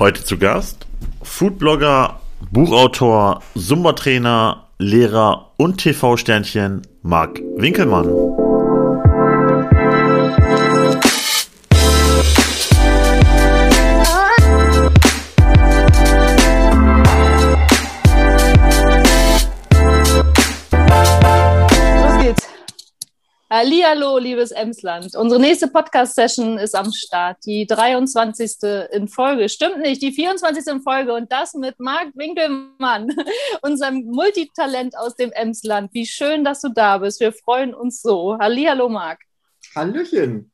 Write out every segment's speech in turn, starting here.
Heute zu Gast Foodblogger, Buchautor, Zumba-Trainer, Lehrer und TV-Sternchen Marc Winkelmann. Hallihallo, liebes Emsland. Unsere nächste Podcast-Session ist am Start, die 23. in Folge. Stimmt nicht, die 24. in Folge und das mit Marc Winkelmann, unserem Multitalent aus dem Emsland. Wie schön, dass du da bist. Wir freuen uns so. Hallihallo, Marc. Hallöchen.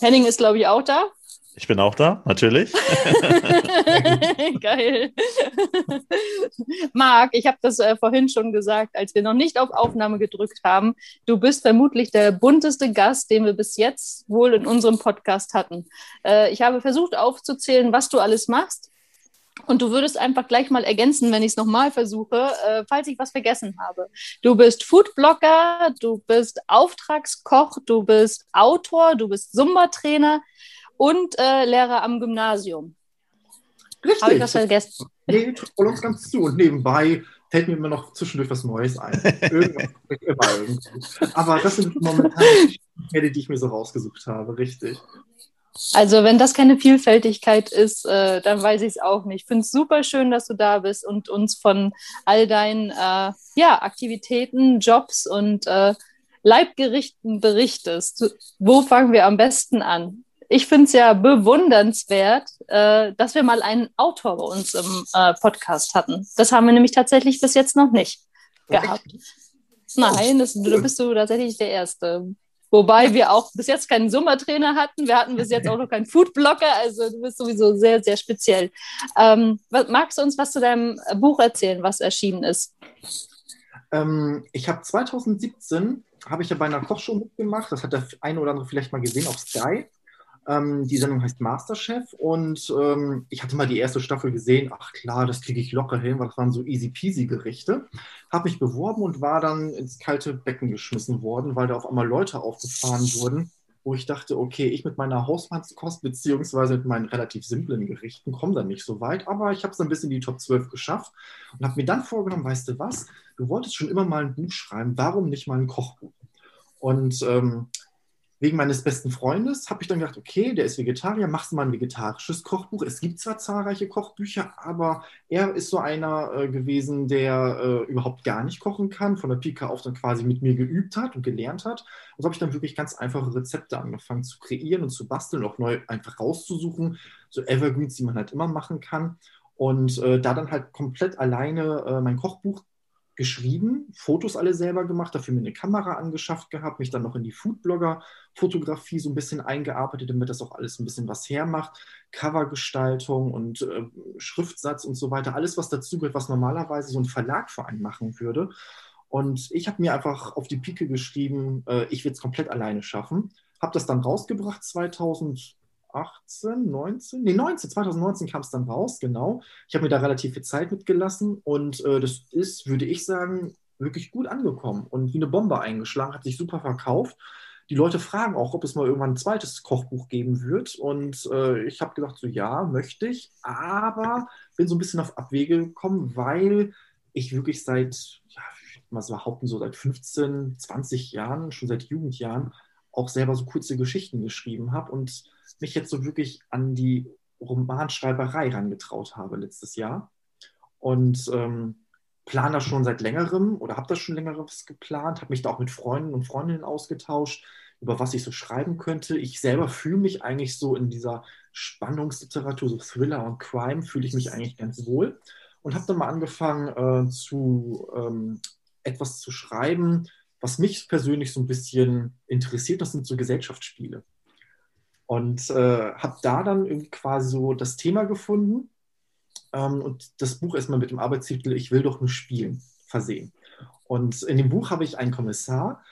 Henning ist, glaube ich, auch da. Ich bin auch da, natürlich. Geil. Marc, ich habe das äh, vorhin schon gesagt, als wir noch nicht auf Aufnahme gedrückt haben. Du bist vermutlich der bunteste Gast, den wir bis jetzt wohl in unserem Podcast hatten. Äh, ich habe versucht aufzuzählen, was du alles machst. Und du würdest einfach gleich mal ergänzen, wenn ich es nochmal versuche, äh, falls ich was vergessen habe. Du bist Foodblogger, du bist Auftragskoch, du bist Autor, du bist Zumba-Trainer und äh, Lehrer am Gymnasium. Richtig. Habe ich das vergessen? Nee, voll und ganz zu. Und nebenbei fällt mir immer noch zwischendurch was Neues ein. Irgendwas immer irgendwie. Aber das sind momentan die Fälle, die ich mir so rausgesucht habe. Richtig. Also wenn das keine Vielfältigkeit ist, äh, dann weiß ich es auch nicht. Ich finde es super schön, dass du da bist und uns von all deinen äh, ja, Aktivitäten, Jobs und äh, Leibgerichten berichtest. Wo fangen wir am besten an? Ich finde es ja bewundernswert, äh, dass wir mal einen Autor bei uns im äh, Podcast hatten. Das haben wir nämlich tatsächlich bis jetzt noch nicht gehabt. Nein, das, da bist du tatsächlich der Erste. Wobei wir auch bis jetzt keinen Summertrainer hatten. Wir hatten bis jetzt auch noch keinen Foodblocker. Also du bist sowieso sehr, sehr speziell. Ähm, magst du uns was zu deinem Buch erzählen, was erschienen ist? Ähm, ich habe 2017 habe ich ja bei einer Kochshow mitgemacht. Das hat der eine oder andere vielleicht mal gesehen auf Sky. Ähm, die Sendung heißt Masterchef und ähm, ich hatte mal die erste Staffel gesehen. Ach klar, das kriege ich locker hin, weil das waren so easy peasy Gerichte. Habe mich beworben und war dann ins kalte Becken geschmissen worden, weil da auf einmal Leute aufgefahren wurden, wo ich dachte, okay, ich mit meiner Hausmannskost beziehungsweise mit meinen relativ simplen Gerichten komme da nicht so weit, aber ich habe es ein bisschen in die Top 12 geschafft und habe mir dann vorgenommen, weißt du was, du wolltest schon immer mal ein Buch schreiben, warum nicht mal ein Kochbuch? Und ähm, wegen meines besten Freundes habe ich dann gedacht, okay, der ist Vegetarier, machst du mal ein vegetarisches Kochbuch. Es gibt zwar zahlreiche Kochbücher, aber er ist so einer äh, gewesen, der äh, überhaupt gar nicht kochen kann, von der Pika auf dann quasi mit mir geübt hat und gelernt hat. Und so habe ich dann wirklich ganz einfache Rezepte angefangen zu kreieren und zu basteln, auch neu einfach rauszusuchen, so Evergreens, die man halt immer machen kann. Und äh, da dann halt komplett alleine äh, mein Kochbuch geschrieben, Fotos alle selber gemacht, dafür mir eine Kamera angeschafft gehabt, mich dann noch in die Foodblogger-Fotografie so ein bisschen eingearbeitet, damit das auch alles ein bisschen was hermacht. Covergestaltung und äh, Schriftsatz und so weiter, alles, was dazugehört, was normalerweise so ein Verlag für einen machen würde. Und ich habe mir einfach auf die Pike geschrieben, äh, ich will es komplett alleine schaffen. Habe das dann rausgebracht 2000. 18, 19, nee, 19, 2019 kam es dann raus, genau. Ich habe mir da relativ viel Zeit mitgelassen und äh, das ist, würde ich sagen, wirklich gut angekommen und wie eine Bombe eingeschlagen, hat sich super verkauft. Die Leute fragen auch, ob es mal irgendwann ein zweites Kochbuch geben wird. Und äh, ich habe gedacht, so ja, möchte ich, aber bin so ein bisschen auf Abwege gekommen, weil ich wirklich seit, ja, ich würde mal so behaupten, so seit 15, 20 Jahren, schon seit Jugendjahren, auch selber so kurze Geschichten geschrieben habe und mich jetzt so wirklich an die Romanschreiberei herangetraut habe letztes Jahr. Und ähm, plane das schon seit längerem oder habe das schon längeres geplant, habe mich da auch mit Freunden und Freundinnen ausgetauscht, über was ich so schreiben könnte. Ich selber fühle mich eigentlich so in dieser Spannungsliteratur, so Thriller und Crime, fühle ich mich eigentlich ganz wohl. Und habe dann mal angefangen äh, zu ähm, etwas zu schreiben, was mich persönlich so ein bisschen interessiert. Das sind so Gesellschaftsspiele. Und äh, habe da dann irgendwie quasi so das Thema gefunden ähm, und das Buch erstmal mit dem Arbeitstitel Ich will doch nur spielen versehen. Und in dem Buch habe ich einen Kommissar,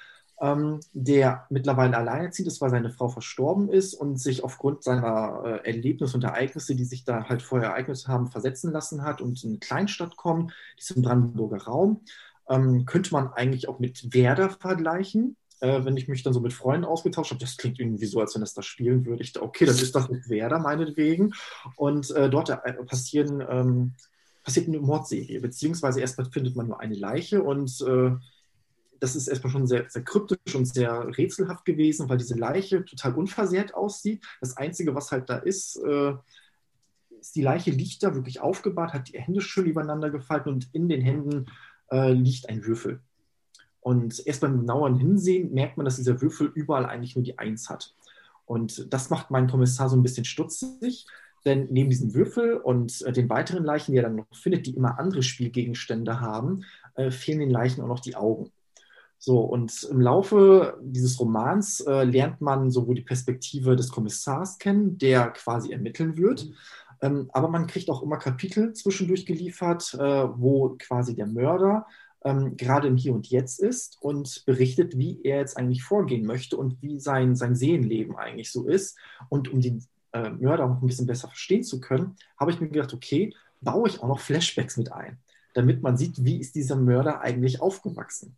ähm, der mittlerweile alleinerziehend ist, weil seine Frau verstorben ist und sich aufgrund seiner äh, Erlebnisse und Ereignisse, die sich da halt vorher ereignet haben, versetzen lassen hat und in eine Kleinstadt kommen, die ist im Brandenburger Raum. Ähm, könnte man eigentlich auch mit Werder vergleichen, äh, wenn ich mich dann so mit Freunden ausgetauscht habe, das klingt irgendwie so, als wenn es da spielen würde. Ich dachte, okay, das ist das mit Werder meinetwegen. Und äh, dort äh, passieren, ähm, passiert eine Mordserie, beziehungsweise erstmal findet man nur eine Leiche und äh, das ist erstmal schon sehr, sehr kryptisch und sehr rätselhaft gewesen, weil diese Leiche total unversehrt aussieht. Das Einzige, was halt da ist, äh, ist die Leiche liegt da wirklich aufgebahrt, hat die Hände schön übereinander gefalten und in den Händen äh, liegt ein Würfel. Und erst beim genaueren Hinsehen merkt man, dass dieser Würfel überall eigentlich nur die Eins hat. Und das macht meinen Kommissar so ein bisschen stutzig, denn neben diesem Würfel und äh, den weiteren Leichen, die er dann noch findet, die immer andere Spielgegenstände haben, äh, fehlen den Leichen auch noch die Augen. So, und im Laufe dieses Romans äh, lernt man sowohl die Perspektive des Kommissars kennen, der quasi ermitteln wird, ähm, aber man kriegt auch immer Kapitel zwischendurch geliefert, äh, wo quasi der Mörder ähm, gerade im Hier und Jetzt ist und berichtet, wie er jetzt eigentlich vorgehen möchte und wie sein, sein Seelenleben eigentlich so ist. Und um den äh, Mörder noch ein bisschen besser verstehen zu können, habe ich mir gedacht, okay, baue ich auch noch Flashbacks mit ein, damit man sieht, wie ist dieser Mörder eigentlich aufgewachsen.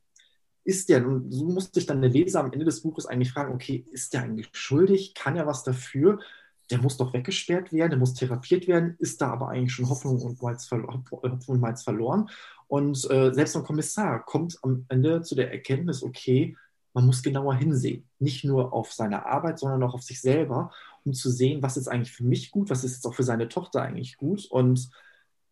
Ist der, und so musste ich dann der Leser am Ende des Buches eigentlich fragen, okay, ist der eigentlich schuldig? Kann er was dafür? Der muss doch weggesperrt werden, der muss therapiert werden, ist da aber eigentlich schon Hoffnung und Malz, Hoffnung und Malz verloren. Und äh, selbst ein Kommissar kommt am Ende zu der Erkenntnis, okay, man muss genauer hinsehen. Nicht nur auf seine Arbeit, sondern auch auf sich selber, um zu sehen, was ist eigentlich für mich gut, was ist jetzt auch für seine Tochter eigentlich gut. Und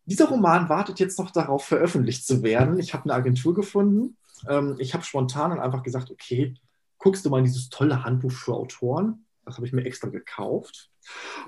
dieser Roman wartet jetzt noch darauf, veröffentlicht zu werden. Ich habe eine Agentur gefunden. Ähm, ich habe spontan dann einfach gesagt, okay, guckst du mal in dieses tolle Handbuch für Autoren. Das habe ich mir extra gekauft.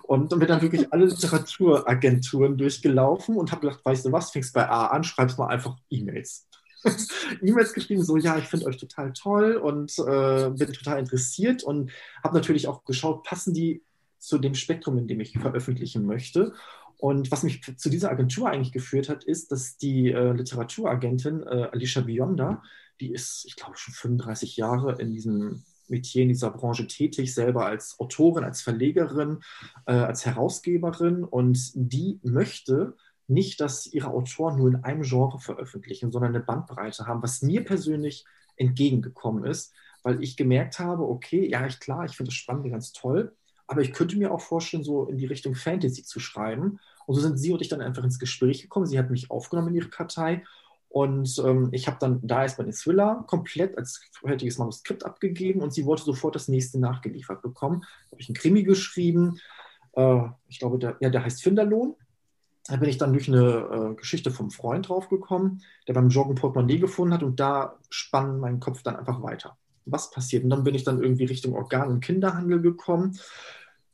Und dann bin dann wirklich alle Literaturagenturen durchgelaufen und habe gedacht, weißt du was, fängst bei A an, schreibst mal einfach E-Mails. E-Mails geschrieben, so ja, ich finde euch total toll und äh, bin total interessiert und habe natürlich auch geschaut, passen die zu dem Spektrum, in dem ich veröffentlichen möchte. Und was mich zu dieser Agentur eigentlich geführt hat, ist, dass die äh, Literaturagentin äh, Alicia Bionda, die ist, ich glaube, schon 35 Jahre in diesem Metier in dieser Branche tätig, selber als Autorin, als Verlegerin, äh, als Herausgeberin und die möchte nicht, dass ihre Autoren nur in einem Genre veröffentlichen, sondern eine Bandbreite haben, was mir persönlich entgegengekommen ist, weil ich gemerkt habe, okay, ja, ich, klar, ich finde das Spannende ganz toll, aber ich könnte mir auch vorstellen, so in die Richtung Fantasy zu schreiben. Und so sind sie und ich dann einfach ins Gespräch gekommen. Sie hat mich aufgenommen in ihre Kartei und ähm, ich habe dann da erstmal den Thriller komplett als fertiges Manuskript abgegeben und sie wollte sofort das nächste nachgeliefert bekommen. Da habe ich einen Krimi geschrieben. Äh, ich glaube, der, ja, der heißt Finderlohn. Da bin ich dann durch eine äh, Geschichte vom Freund draufgekommen, der beim Joggen Portemonnaie gefunden hat und da spann mein Kopf dann einfach weiter. Was passiert? Und dann bin ich dann irgendwie Richtung Organ- und Kinderhandel gekommen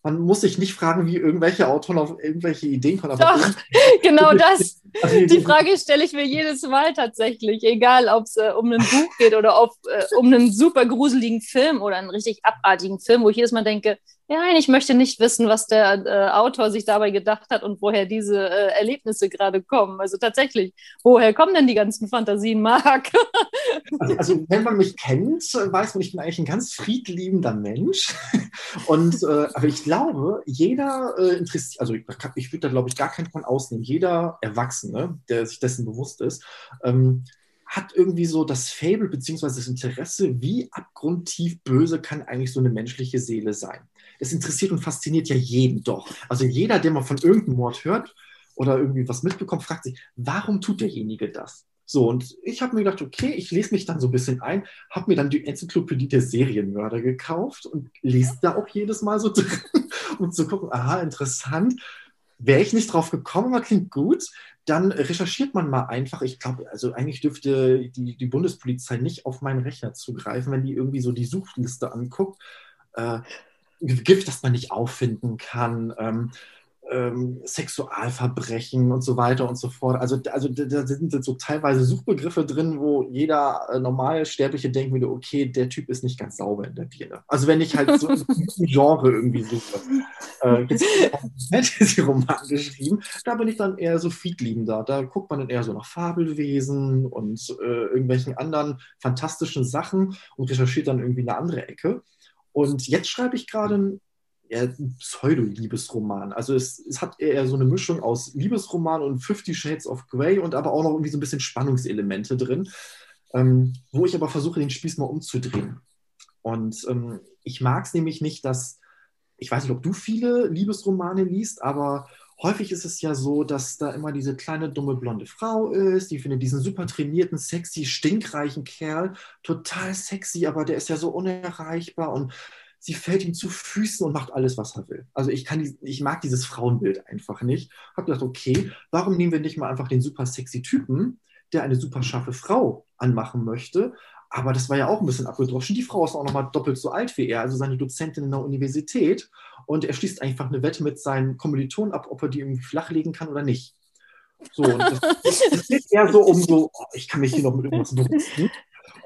man muss sich nicht fragen, wie irgendwelche Autoren auf irgendwelche Ideen kommen. Doch, genau das. Also die Frage stelle ich mir jedes Mal tatsächlich, egal ob es äh, um ein Buch geht oder ob, äh, um einen super gruseligen Film oder einen richtig abartigen Film, wo ich jedes Mal denke, Nein, ich möchte nicht wissen, was der äh, Autor sich dabei gedacht hat und woher diese äh, Erlebnisse gerade kommen. Also tatsächlich, woher kommen denn die ganzen Fantasien, Marc? also, also, wenn man mich kennt, weiß man, ich bin eigentlich ein ganz friedliebender Mensch. Und äh, aber ich glaube, jeder äh, interessiert, also ich, ich würde da glaube ich gar keinen von ausnehmen. Jeder Erwachsene, der sich dessen bewusst ist, ähm, hat irgendwie so das Fable bzw. das Interesse, wie abgrundtief böse kann eigentlich so eine menschliche Seele sein. Das interessiert und fasziniert ja jeden doch. Also jeder, der mal von irgendeinem Mord hört oder irgendwie was mitbekommt, fragt sich, warum tut derjenige das? So, und ich habe mir gedacht, okay, ich lese mich dann so ein bisschen ein, habe mir dann die Enzyklopädie der Serienmörder gekauft und lese da auch jedes Mal so drin, um zu gucken, aha, interessant. Wäre ich nicht drauf gekommen, aber klingt gut dann recherchiert man mal einfach. Ich glaube, also eigentlich dürfte die, die Bundespolizei nicht auf meinen Rechner zugreifen, wenn die irgendwie so die Suchliste anguckt. Äh, Gift, das man nicht auffinden kann. Ähm, ähm, Sexualverbrechen und so weiter und so fort. Also, also da sind so teilweise Suchbegriffe drin, wo jeder äh, normale Sterbliche denken würde, okay, der Typ ist nicht ganz sauber in der Birne. Also wenn ich halt so ein Genre irgendwie suche. Äh, jetzt Fantasy-Roman geschrieben, da bin ich dann eher so friedliebender. Da guckt man dann eher so nach Fabelwesen und äh, irgendwelchen anderen fantastischen Sachen und recherchiert dann irgendwie eine andere Ecke. Und jetzt schreibe ich gerade ein eher ein Pseudo-Liebesroman. Also es, es hat eher so eine Mischung aus Liebesroman und Fifty Shades of Grey und aber auch noch irgendwie so ein bisschen Spannungselemente drin, ähm, wo ich aber versuche, den Spieß mal umzudrehen. Und ähm, ich mag es nämlich nicht, dass, ich weiß nicht, ob du viele Liebesromane liest, aber häufig ist es ja so, dass da immer diese kleine, dumme, blonde Frau ist, die findet diesen super trainierten, sexy, stinkreichen Kerl total sexy, aber der ist ja so unerreichbar und sie fällt ihm zu Füßen und macht alles, was er will. Also ich, kann, ich mag dieses Frauenbild einfach nicht. Hab gedacht, okay, warum nehmen wir nicht mal einfach den super sexy Typen, der eine super scharfe Frau anmachen möchte, aber das war ja auch ein bisschen abgedroschen. Die Frau ist auch nochmal doppelt so alt wie er, also seine Dozentin in der Universität. Und er schließt einfach eine Wette mit seinen Kommilitonen ab, ob er die irgendwie flachlegen kann oder nicht. So, und das, das geht eher so um so, oh, ich kann mich hier noch mit irgendwas berufen.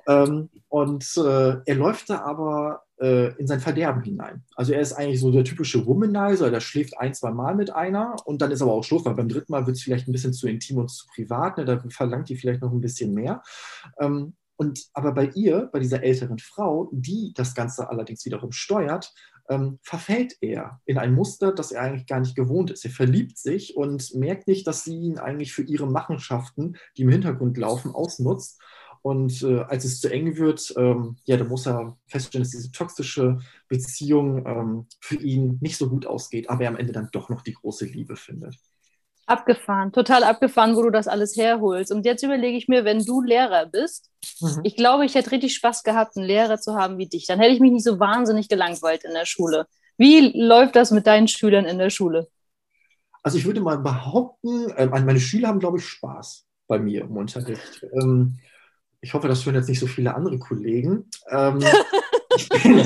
Ähm, und äh, er läuft da aber äh, in sein Verderben hinein. Also er ist eigentlich so der typische Womanizer, der schläft ein, zwei Mal mit einer und dann ist aber auch Schluss, weil beim dritten Mal wird es vielleicht ein bisschen zu intim und zu privat, ne? da verlangt die vielleicht noch ein bisschen mehr. Ähm, und aber bei ihr, bei dieser älteren Frau, die das Ganze allerdings wiederum steuert, ähm, verfällt er in ein Muster, das er eigentlich gar nicht gewohnt ist. Er verliebt sich und merkt nicht, dass sie ihn eigentlich für ihre Machenschaften, die im Hintergrund laufen, ausnutzt. Und äh, als es zu eng wird, ähm, ja, da muss er feststellen, dass diese toxische Beziehung ähm, für ihn nicht so gut ausgeht, aber er am Ende dann doch noch die große Liebe findet. Abgefahren, total abgefahren, wo du das alles herholst. Und jetzt überlege ich mir, wenn du Lehrer bist, mhm. ich glaube, ich hätte richtig Spaß gehabt, einen Lehrer zu haben wie dich. Dann hätte ich mich nicht so wahnsinnig gelangweilt in der Schule. Wie läuft das mit deinen Schülern in der Schule? Also ich würde mal behaupten, äh, meine Schüler haben, glaube ich, Spaß bei mir im Unterricht. Ähm, ich hoffe, das hören jetzt nicht so viele andere Kollegen. Ähm, ich bin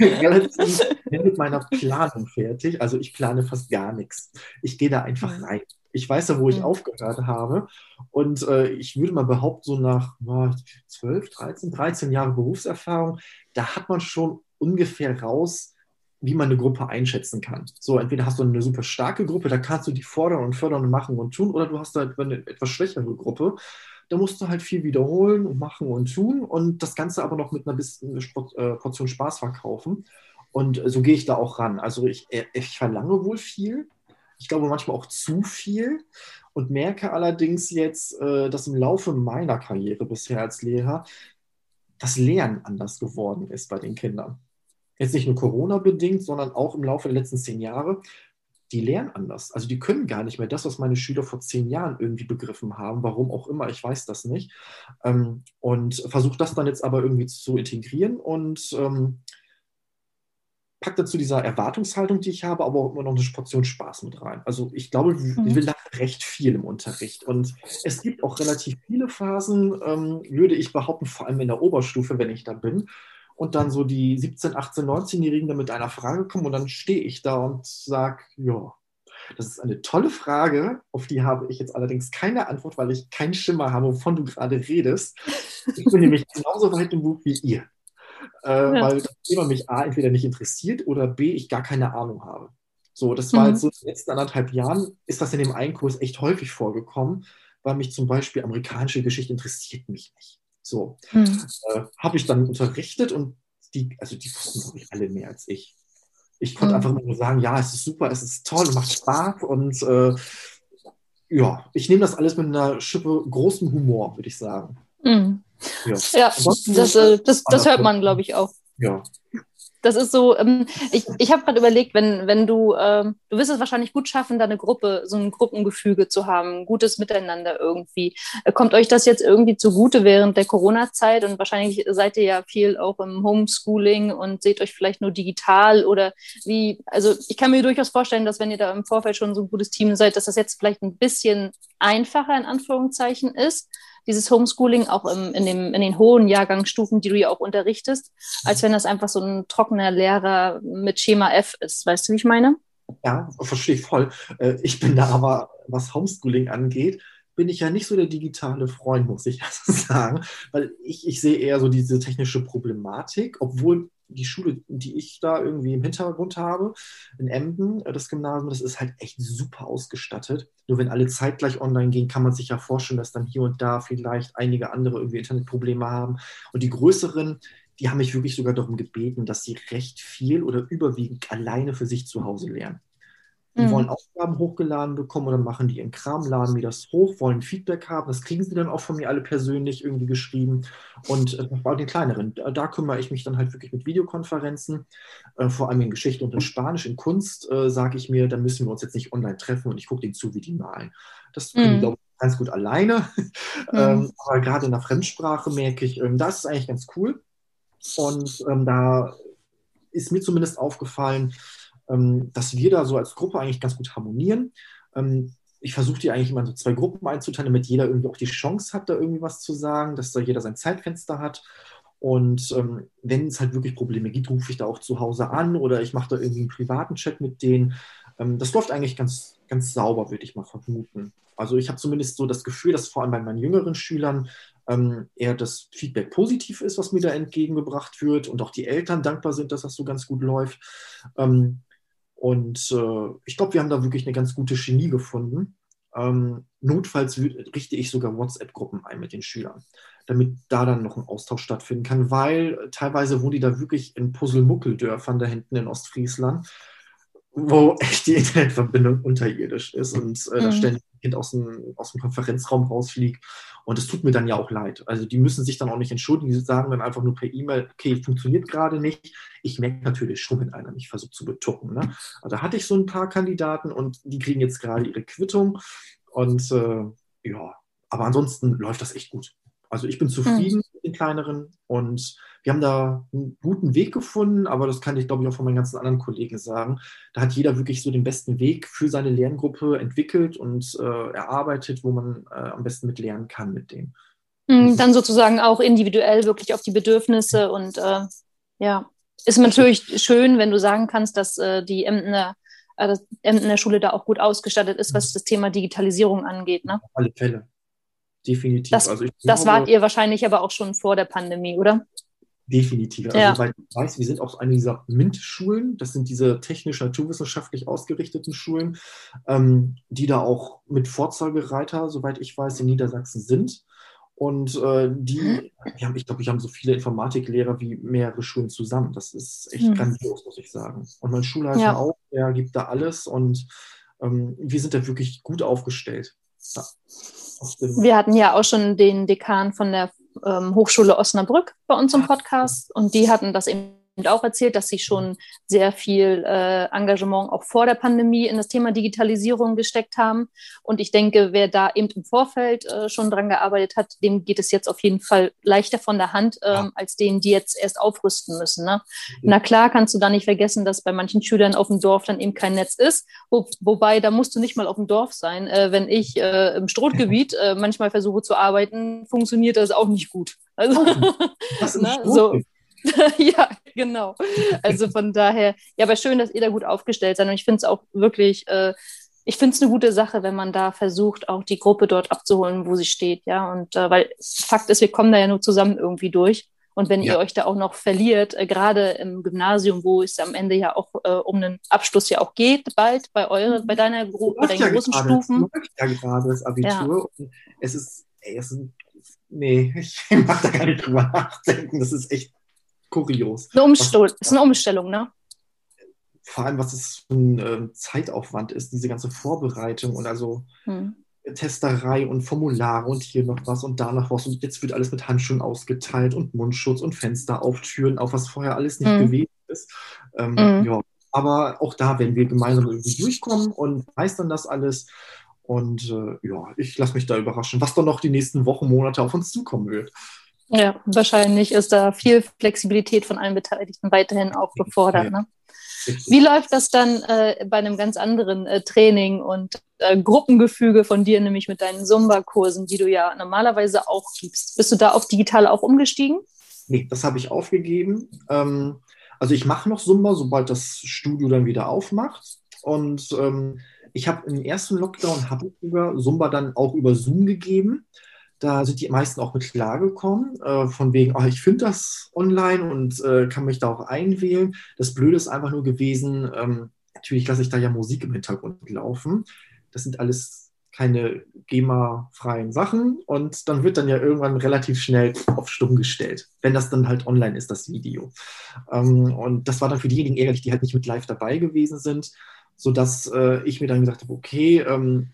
relativ mit meiner Planung fertig. Also ich plane fast gar nichts. Ich gehe da einfach mhm. rein. Ich weiß ja, wo ich mhm. aufgehört habe. Und äh, ich würde mal behaupten, so nach oh, 12, 13, 13 Jahre Berufserfahrung, da hat man schon ungefähr raus, wie man eine Gruppe einschätzen kann. So, entweder hast du eine super starke Gruppe, da kannst du die fordern und fördern und machen und tun, oder du hast halt eine etwas schwächere Gruppe da musst du halt viel wiederholen und machen und tun und das Ganze aber noch mit einer bisschen äh, Portion Spaß verkaufen. Und so gehe ich da auch ran. Also ich, äh, ich verlange wohl viel. Ich glaube manchmal auch zu viel und merke allerdings jetzt, äh, dass im Laufe meiner Karriere bisher als Lehrer das Lernen anders geworden ist bei den Kindern. Jetzt nicht nur Corona-bedingt, sondern auch im Laufe der letzten zehn Jahre die lernen anders. Also die können gar nicht mehr das, was meine Schüler vor zehn Jahren irgendwie begriffen haben, warum auch immer, ich weiß das nicht. Ähm, und versuche das dann jetzt aber irgendwie zu integrieren und packe dazu dieser Erwartungshaltung, die ich habe, aber auch immer noch eine Portion Spaß mit rein. Also ich glaube, mhm. ich will da recht viel im Unterricht. Und es gibt auch relativ viele Phasen, ähm, würde ich behaupten, vor allem in der Oberstufe, wenn ich da bin, und dann so die 17, 18, 19-Jährigen dann mit einer Frage kommen und dann stehe ich da und sage, ja, das ist eine tolle Frage, auf die habe ich jetzt allerdings keine Antwort, weil ich keinen Schimmer habe, wovon du gerade redest. Ich bin nämlich genauso weit im Buch wie ihr, äh, ja. weil das Thema mich A entweder nicht interessiert oder B ich gar keine Ahnung habe. So, das war mhm. jetzt so in den letzten anderthalb Jahren, ist das in dem einen Kurs echt häufig vorgekommen, weil mich zum Beispiel amerikanische Geschichte interessiert mich nicht. So, hm. äh, habe ich dann unterrichtet und die, also die wussten, glaube ich, alle mehr als ich. Ich konnte hm. einfach nur sagen, ja, es ist super, es ist toll, macht Spaß und äh, ja, ich nehme das alles mit einer Schippe großem Humor, würde ich sagen. Hm. Ja, ja das, äh, das, das hört man, glaube ich, auch. Ja. Das ist so, ähm, ich, ich habe gerade überlegt, wenn, wenn du, ähm, du wirst es wahrscheinlich gut schaffen, da eine Gruppe, so ein Gruppengefüge zu haben, ein gutes Miteinander irgendwie. Äh, kommt euch das jetzt irgendwie zugute während der Corona-Zeit und wahrscheinlich seid ihr ja viel auch im Homeschooling und seht euch vielleicht nur digital oder wie, also ich kann mir durchaus vorstellen, dass wenn ihr da im Vorfeld schon so ein gutes Team seid, dass das jetzt vielleicht ein bisschen einfacher in Anführungszeichen ist dieses Homeschooling auch im, in, dem, in den hohen Jahrgangsstufen, die du ja auch unterrichtest, als wenn das einfach so ein trockener Lehrer mit Schema F ist. Weißt du, wie ich meine? Ja, verstehe ich voll. Äh, ich bin da aber, was Homeschooling angeht, bin ich ja nicht so der digitale Freund, muss ich also sagen, weil ich, ich sehe eher so diese technische Problematik, obwohl die Schule, die ich da irgendwie im Hintergrund habe, in Emden, äh, das Gymnasium, das ist halt echt super ausgestattet. Nur wenn alle zeitgleich online gehen, kann man sich ja vorstellen, dass dann hier und da vielleicht einige andere irgendwie Internetprobleme haben. Und die größeren, die haben mich wirklich sogar darum gebeten, dass sie recht viel oder überwiegend alleine für sich zu Hause lernen. Die mhm. wollen Aufgaben hochgeladen bekommen oder machen die ihren Kram, laden mir das hoch, wollen Feedback haben. Das kriegen sie dann auch von mir alle persönlich irgendwie geschrieben. Und äh, bei den kleineren, da, da, kümmere ich mich dann halt wirklich mit Videokonferenzen, äh, vor allem in Geschichte und in Spanisch. In Kunst äh, sage ich mir, da müssen wir uns jetzt nicht online treffen und ich gucke denen zu, wie die malen. Das können mhm. die, glaube ich, ganz gut alleine. Mhm. ähm, aber gerade in der Fremdsprache merke ich, ähm, da ist eigentlich ganz cool. Und ähm, da ist mir zumindest aufgefallen, dass wir da so als Gruppe eigentlich ganz gut harmonieren. Ähm, ich versuche die eigentlich immer in so zwei Gruppen einzuteilen, damit jeder irgendwie auch die Chance hat, da irgendwie was zu sagen, dass da jeder sein Zeitfenster hat. Und ähm, wenn es halt wirklich Probleme gibt, rufe ich da auch zu Hause an oder ich mache da irgendwie einen privaten Chat mit denen. Ähm, das läuft eigentlich ganz, ganz sauber, würde ich mal vermuten. Also ich habe zumindest so das Gefühl, dass vor allem bei meinen jüngeren Schülern ähm, eher das Feedback positiv ist, was mir da entgegengebracht wird und auch die Eltern dankbar sind, dass das so ganz gut läuft. Ähm, und äh, ich glaube, wir haben da wirklich eine ganz gute Chemie gefunden. Ähm, notfalls richte ich sogar WhatsApp-Gruppen ein mit den Schülern, damit da dann noch ein Austausch stattfinden kann, weil teilweise wohnen die da wirklich in Puzzle-Muckeldörfern da hinten in Ostfriesland, wo echt die Internetverbindung unterirdisch ist und äh, mhm. da ständig Kind aus dem, aus dem Konferenzraum rausfliegt und es tut mir dann ja auch leid. Also die müssen sich dann auch nicht entschuldigen, die sagen dann einfach nur per E-Mail, okay, funktioniert gerade nicht. Ich merke natürlich schon, wenn einer mich versucht zu betucken. Ne? Also da hatte ich so ein paar Kandidaten und die kriegen jetzt gerade ihre Quittung. Und äh, ja, aber ansonsten läuft das echt gut. Also ich bin zufrieden mhm. mit den kleineren und wir haben da einen guten Weg gefunden, aber das kann ich, glaube ich, auch von meinen ganzen anderen Kollegen sagen. Da hat jeder wirklich so den besten Weg für seine Lerngruppe entwickelt und äh, erarbeitet, wo man äh, am besten mit lernen kann mit denen. Mhm, dann sozusagen auch individuell wirklich auf die Bedürfnisse und äh, ja, ist natürlich schön, wenn du sagen kannst, dass äh, die Emdener, äh, das Emdener Schule da auch gut ausgestattet ist, was das Thema Digitalisierung angeht. Ne? Auf alle Fälle definitiv. Das, also das glaube, wart ihr wahrscheinlich aber auch schon vor der Pandemie, oder? Definitiv. Also, ja. weil ich weiß, wir sind auch eine dieser MINT-Schulen, das sind diese technisch-naturwissenschaftlich ausgerichteten Schulen, ähm, die da auch mit Vorzeigereiter, soweit ich weiß, in Niedersachsen sind. Und äh, die, mhm. die haben, ich glaube, ich habe so viele Informatiklehrer wie mehrere Schulen zusammen. Das ist echt mhm. grandios, muss ich sagen. Und mein Schulleiter ja. auch, der gibt da alles und ähm, wir sind da wirklich gut aufgestellt. Ja. Wir hatten ja auch schon den Dekan von der ähm, Hochschule Osnabrück bei uns im Podcast und die hatten das eben auch erzählt, dass sie schon sehr viel äh, Engagement auch vor der Pandemie in das Thema Digitalisierung gesteckt haben. Und ich denke, wer da eben im Vorfeld äh, schon dran gearbeitet hat, dem geht es jetzt auf jeden Fall leichter von der Hand, ähm, ja. als denen, die jetzt erst aufrüsten müssen. Ne? Mhm. Na klar, kannst du da nicht vergessen, dass bei manchen Schülern auf dem Dorf dann eben kein Netz ist. Wo, wobei, da musst du nicht mal auf dem Dorf sein. Äh, wenn ich äh, im Strohgebiet äh, manchmal versuche zu arbeiten, funktioniert das auch nicht gut. Also, ne? so, ja, genau. Also von daher, ja, aber schön, dass ihr da gut aufgestellt seid. Und ich finde es auch wirklich, äh, ich finde es eine gute Sache, wenn man da versucht, auch die Gruppe dort abzuholen, wo sie steht. Ja, und äh, weil Fakt ist, wir kommen da ja nur zusammen irgendwie durch. Und wenn ja. ihr euch da auch noch verliert, äh, gerade im Gymnasium, wo es am Ende ja auch äh, um einen Abschluss ja auch geht, bald bei eurer, bei deiner Gru bei deinen ja großen gerade, Stufen. Läuft ja gerade das Abitur. Ja. es ist, ey, es ist, nee, ich mag da gar nicht drüber nachdenken. Das ist echt kurios. Eine Umstellung, ist eine Umstellung, ne? Vor allem, was es für ein äh, Zeitaufwand ist, diese ganze Vorbereitung und also hm. Testerei und Formulare und hier noch was und da noch was und jetzt wird alles mit Handschuhen ausgeteilt und Mundschutz und Fenster auf Türen, auf was vorher alles nicht hm. gewesen ist. Ähm, hm. Ja, aber auch da werden wir gemeinsam irgendwie durchkommen und meistern das alles. Und äh, ja, ich lasse mich da überraschen, was dann noch die nächsten Wochen, Monate auf uns zukommen wird. Ja, wahrscheinlich ist da viel Flexibilität von allen Beteiligten weiterhin auch gefordert. Ne? Wie läuft das dann äh, bei einem ganz anderen äh, Training und äh, Gruppengefüge von dir, nämlich mit deinen Zumba-Kursen, die du ja normalerweise auch gibst? Bist du da auf digital auch umgestiegen? Nee, das habe ich aufgegeben. Ähm, also ich mache noch Zumba, sobald das Studio dann wieder aufmacht. Und ähm, ich habe im ersten Lockdown habe ich sogar Zumba dann auch über Zoom gegeben. Da sind die meisten auch mit klargekommen, äh, von wegen, oh, ich finde das online und äh, kann mich da auch einwählen. Das Blöde ist einfach nur gewesen, ähm, natürlich lasse ich da ja Musik im Hintergrund laufen. Das sind alles keine GEMA-freien Sachen und dann wird dann ja irgendwann relativ schnell auf stumm gestellt, wenn das dann halt online ist, das Video. Ähm, und das war dann für diejenigen ärgerlich, die halt nicht mit live dabei gewesen sind. sodass äh, ich mir dann gesagt habe, okay, ähm,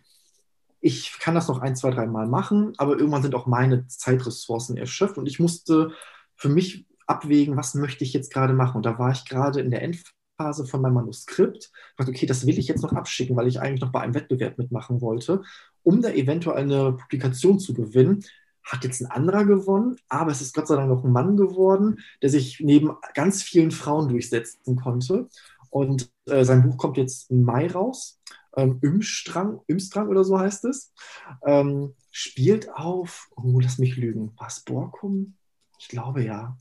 ich kann das noch ein, zwei, drei Mal machen, aber irgendwann sind auch meine Zeitressourcen erschöpft und ich musste für mich abwägen, was möchte ich jetzt gerade machen. Und da war ich gerade in der Endphase von meinem Manuskript. Ich dachte, okay, das will ich jetzt noch abschicken, weil ich eigentlich noch bei einem Wettbewerb mitmachen wollte, um da eventuell eine Publikation zu gewinnen. Hat jetzt ein anderer gewonnen, aber es ist Gott sei Dank noch ein Mann geworden, der sich neben ganz vielen Frauen durchsetzen konnte. Und äh, sein Buch kommt jetzt im Mai raus ähm, Imstrang, Imstrang oder so heißt es, ähm, spielt auf, oh, lass mich lügen, was, Borkum? Ich glaube ja.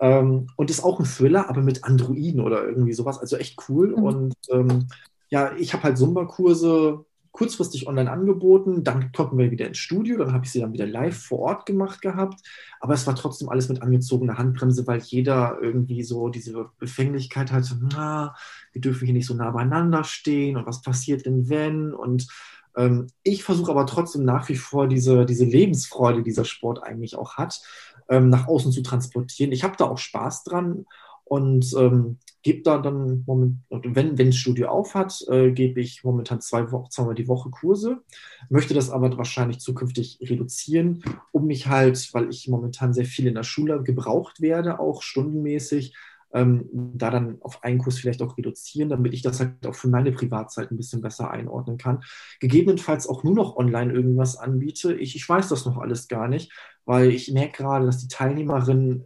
Ähm, und ist auch ein Thriller, aber mit Androiden oder irgendwie sowas. Also echt cool. Mhm. Und ähm, ja, ich habe halt Zumba-Kurse kurzfristig online angeboten, dann konnten wir wieder ins Studio, dann habe ich sie dann wieder live vor Ort gemacht gehabt, aber es war trotzdem alles mit angezogener Handbremse, weil jeder irgendwie so diese Befänglichkeit hatte, na, wir dürfen hier nicht so nah beieinander stehen und was passiert denn wenn? Und ähm, ich versuche aber trotzdem nach wie vor diese, diese Lebensfreude, die dieser Sport eigentlich auch hat, ähm, nach außen zu transportieren. Ich habe da auch Spaß dran und ähm, gebe da dann, moment, wenn, wenn das Studio auf hat, äh, gebe ich momentan zwei Wochen, zweimal die Woche Kurse, möchte das aber wahrscheinlich zukünftig reduzieren, um mich halt, weil ich momentan sehr viel in der Schule gebraucht werde, auch stundenmäßig, ähm, da dann auf einen Kurs vielleicht auch reduzieren, damit ich das halt auch für meine Privatzeit ein bisschen besser einordnen kann. Gegebenenfalls auch nur noch online irgendwas anbiete. Ich, ich weiß das noch alles gar nicht, weil ich merke gerade, dass die Teilnehmerinnen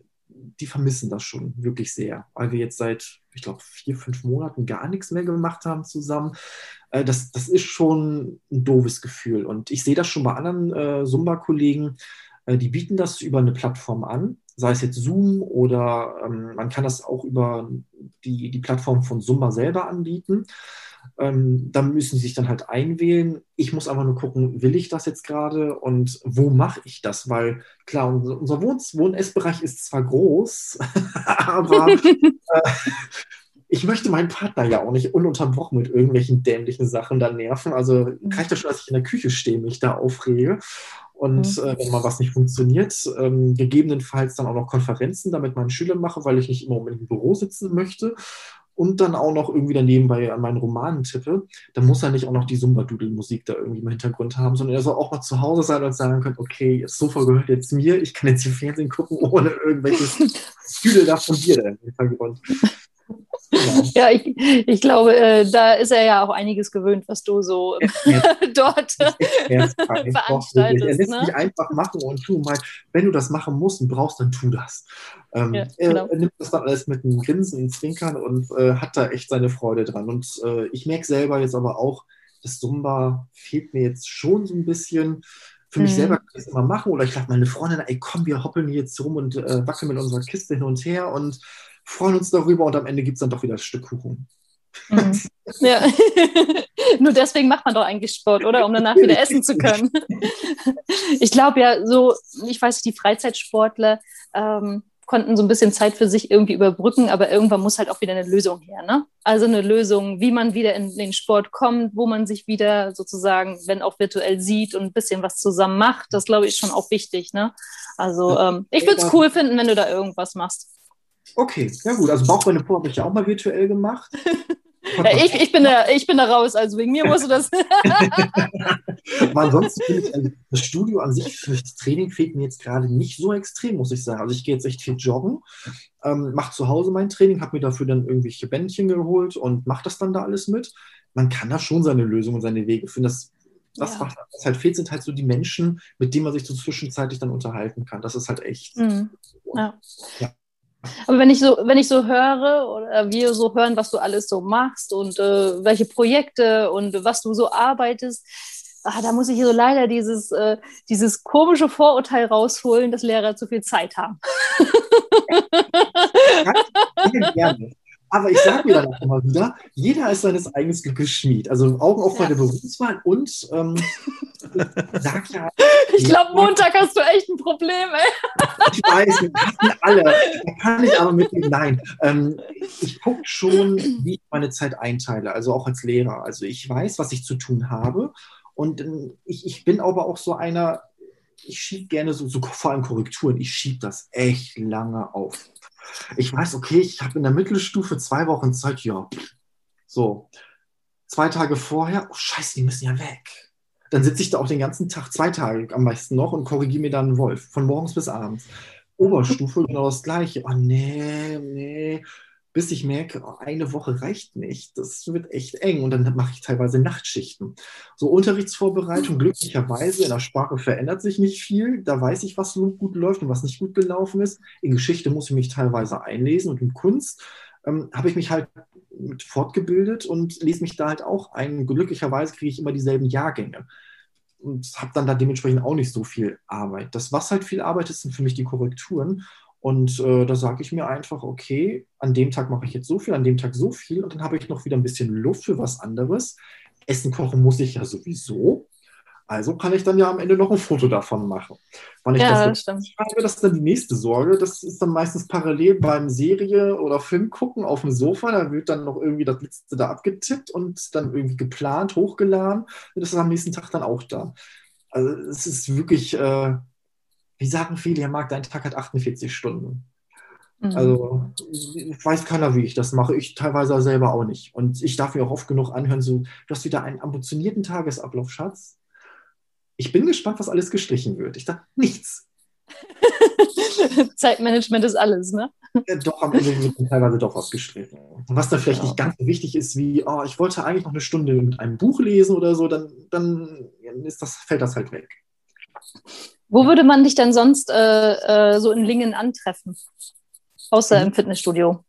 die vermissen das schon wirklich sehr, weil wir jetzt seit, ich glaube, vier, fünf Monaten gar nichts mehr gemacht haben zusammen. Äh, das, das ist schon ein doofes Gefühl. Und ich sehe das schon bei anderen äh, Zumba-Kollegen, äh, die bieten das über eine Plattform an, sei es jetzt Zoom oder ähm, man kann das auch über die, die Plattform von Zumba selber anbieten. Ähm, dann müssen sie sich dann halt einwählen. Ich muss einfach nur gucken, will ich das jetzt gerade und wo mache ich das? Weil klar, unser, unser Wohn Wohn-Essbereich ist zwar groß, aber äh, ich möchte meinen Partner ja auch nicht ununterbrochen mit irgendwelchen dämlichen Sachen dann nerven. Also reicht das schon, dass ich in der Küche stehe, mich da aufrege. Und mhm. äh, wenn mal was nicht funktioniert, ähm, gegebenenfalls dann auch noch Konferenzen damit meinen Schülern mache, weil ich nicht immer unbedingt im Büro sitzen möchte und dann auch noch irgendwie daneben bei an meinen Romanen tippe, dann muss er nicht auch noch die Sumba-Doodle-Musik da irgendwie im Hintergrund haben, sondern er soll auch mal zu Hause sein und sagen können, okay, das Sofa gehört jetzt mir, ich kann jetzt hier Fernsehen gucken, ohne irgendwelche Stühle da von dir da im Hintergrund. Ja, ich, ich glaube, äh, da ist er ja auch einiges gewöhnt, was du so dort veranstaltest. Er lässt ne? dich einfach machen und tu mal, wenn du das machen musst und brauchst, dann tu das. Ähm, ja, genau. er, nimmt das dann alles mit einem Grinsen und Zwinkern und äh, hat da echt seine Freude dran. Und äh, ich merke selber jetzt aber auch, das Zumba fehlt mir jetzt schon so ein bisschen. Für mich mhm. selber kann ich es immer machen. Oder ich sage meine Freundin, ey komm, wir hoppeln hier jetzt rum und äh, wackeln mit unserer Kiste hin und her und freuen uns darüber und am Ende gibt es dann doch wieder ein Stück Kuchen. Mhm. Ja. Nur deswegen macht man doch eigentlich Sport, oder? Um danach wieder essen zu können. ich glaube ja, so, ich weiß nicht, die Freizeitsportler ähm, konnten so ein bisschen Zeit für sich irgendwie überbrücken, aber irgendwann muss halt auch wieder eine Lösung her. Ne? Also eine Lösung, wie man wieder in den Sport kommt, wo man sich wieder sozusagen, wenn auch virtuell sieht und ein bisschen was zusammen macht. Das glaube ich schon auch wichtig. Ne? Also ähm, ich würde es cool finden, wenn du da irgendwas machst. Okay, ja gut. Also Bauchbeine Po habe ich ja auch mal virtuell gemacht. Ja, ich, ich, bin da, ich bin da raus, also wegen mir musst du das. Aber ansonsten finde ich, also das Studio an sich, für das Training fehlt mir jetzt gerade nicht so extrem, muss ich sagen. Also ich gehe jetzt echt viel joggen, ähm, mache zu Hause mein Training, habe mir dafür dann irgendwelche Bändchen geholt und mache das dann da alles mit. Man kann da schon seine Lösungen und seine Wege finden. Das, das, ja. was halt fehlt, sind halt so die Menschen, mit denen man sich so zwischenzeitlich dann unterhalten kann. Das ist halt echt. Mhm. Ja. ja. Aber wenn ich so, wenn ich so höre oder wir so hören, was du alles so machst und äh, welche Projekte und was du so arbeitest, ah, da muss ich so leider dieses, äh, dieses komische Vorurteil rausholen, dass Lehrer zu viel Zeit haben. Ja, gerne. Aber ich sage mir dann auch immer wieder, jeder ist seines eigenen Glückes Schmied. Also Augen auf ja. bei der Berufswahl und ähm, sag ja. Ich glaube, Montag hast du echt ein Problem, ey. Ich weiß, wir hatten alle. Da kann ich aber mit Nein. Ähm, ich gucke schon, wie ich meine Zeit einteile, also auch als Lehrer. Also ich weiß, was ich zu tun habe. Und ähm, ich, ich bin aber auch so einer, ich schiebe gerne so, so vor allem Korrekturen, ich schiebe das echt lange auf ich weiß, okay, ich habe in der Mittelstufe zwei Wochen Zeit, ja, so. zwei Tage vorher, oh scheiße, die müssen ja weg. Dann sitze ich da auch den ganzen Tag, zwei Tage am meisten noch und korrigiere mir dann einen Wolf, von morgens bis abends. Oberstufe genau das gleiche. Oh nee, nee. Bis ich merke, oh, eine Woche reicht nicht. Das wird echt eng. Und dann mache ich teilweise Nachtschichten. So Unterrichtsvorbereitung, glücklicherweise in der Sprache verändert sich nicht viel. Da weiß ich, was gut läuft und was nicht gut gelaufen ist. In Geschichte muss ich mich teilweise einlesen und in Kunst ähm, habe ich mich halt fortgebildet und lese mich da halt auch ein. Glücklicherweise kriege ich immer dieselben Jahrgänge und habe dann da dementsprechend auch nicht so viel Arbeit. Das, was halt viel Arbeit ist, sind für mich die Korrekturen. Und äh, da sage ich mir einfach, okay, an dem Tag mache ich jetzt so viel, an dem Tag so viel und dann habe ich noch wieder ein bisschen Luft für was anderes. Essen kochen muss ich ja sowieso. Also kann ich dann ja am Ende noch ein Foto davon machen. Wann ich Ja, das das schreibe, das ist dann die nächste Sorge. Das ist dann meistens parallel beim Serie oder Film gucken auf dem Sofa. Da wird dann noch irgendwie das letzte da abgetippt und dann irgendwie geplant, hochgeladen. Und das ist am nächsten Tag dann auch da. Also es ist wirklich, äh, wie sagen viele, der Markt, dein Tag hat 48 Stunden. Mhm. Also weiß keiner, wie ich das mache. Ich teilweise selber auch nicht. Und ich darf mir auch oft genug anhören, so, du hast wieder einen ambitionierten Tagesablauf, Schatz. Ich bin gespannt, was alles gestrichen wird. Ich dachte, nichts. Zeitmanagement ist alles, ne? Ja, doch, am Ende wird teilweise doch was gestrichen. Was dann vielleicht Ja. nicht ganz so wichtig ist, wie, oh, ich wollte eigentlich noch eine Stunde mit einem Buch lesen oder so, dann, dann ist das, fällt das halt weg. Wo würde man dich denn sonst äh, äh, so in Lingen antreffen? Außer Mhm. im Fitnessstudio.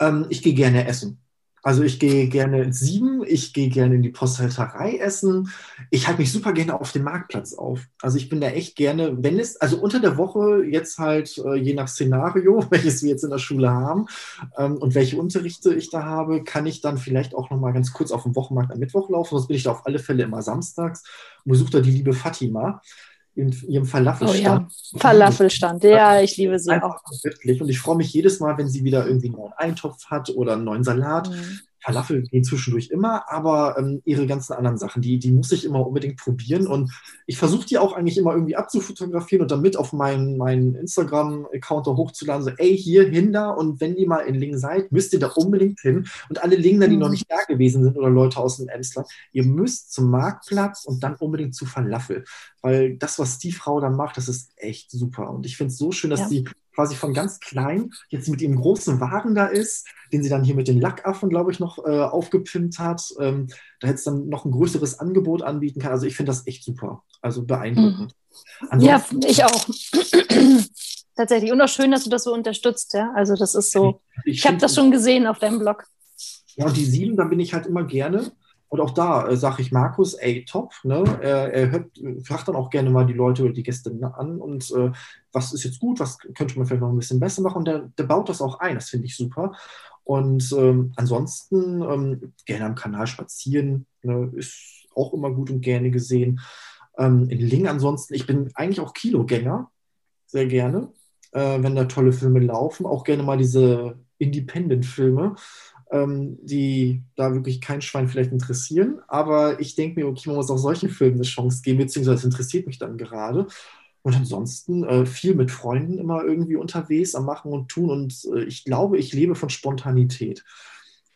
Ähm, ich gehe gerne essen. Also ich gehe gerne ins Sieben, ich gehe gerne in die Posthalterei essen. Ich halte mich super gerne auf dem Marktplatz auf. Also ich bin da echt gerne, wenn es, also unter der Woche jetzt halt äh, je nach Szenario, welches wir jetzt in der Schule haben ähm, und welche Unterrichte ich da habe, kann ich dann vielleicht auch noch mal ganz kurz auf dem Wochenmarkt am Mittwoch laufen. Sonst bin ich da auf alle Fälle immer samstags und besuche da die liebe Fatima in ihrem Oh Falafelstand. ja, Falafelstand. Ja, ich liebe sie auch. Wirklich. Und ich freue mich jedes Mal, wenn sie wieder irgendwie einen neuen Eintopf hat oder einen neuen Salat. Mhm. Falafel gehen zwischendurch immer, aber ähm, ihre ganzen anderen Sachen, die, die muss ich immer unbedingt probieren. Und ich versuche die auch eigentlich immer irgendwie abzufotografieren und dann mit auf meinen, meinen Instagram-Account hochzuladen. So, ey, hier hin da. Und wenn ihr mal in Lingen seid, müsst ihr da unbedingt hin. Und alle Lingner, die Mhm. noch nicht da gewesen sind oder Leute aus dem Emsland, ihr müsst zum Marktplatz und dann unbedingt zu Falafel. Weil das, was die Frau da macht, das ist echt super. Und ich finde es so schön, dass Ja. sie quasi von ganz klein jetzt mit ihrem großen Wagen da ist, den sie dann hier mit den Lackaffen, glaube ich, noch äh, aufgepimpt hat, ähm, da jetzt dann noch ein größeres Angebot anbieten kann. Also ich finde das echt super. Also beeindruckend. Ja, Ansonsten, ich auch. Tatsächlich. Und auch schön, dass du das so unterstützt, ja. Also das ist so. Ich habe find- das schon gesehen auf deinem Blog. Ja, und die sieben, da bin ich halt immer gerne. Und auch da äh, sage ich Markus, ey, top. Ne? Er, er hört, fragt dann auch gerne mal die Leute oder die Gäste an und äh, was ist jetzt gut, was könnte man vielleicht noch ein bisschen besser machen. Und der, der baut das auch ein, das finde ich super. Und ähm, ansonsten ähm, gerne am Kanal spazieren, ne? ist auch immer gut und gerne gesehen. Ähm, in Ling ansonsten, ich bin eigentlich auch Kinogänger, sehr gerne, äh, wenn da tolle Filme laufen. Auch gerne mal diese Independent-Filme ähm, die da wirklich kein Schwein vielleicht interessieren. Aber ich denke mir, okay, man muss auch solchen Filmen eine Chance geben, beziehungsweise es interessiert mich dann gerade. Und ansonsten äh, viel mit Freunden immer irgendwie unterwegs am Machen und Tun. Und äh, ich glaube, ich lebe von Spontanität.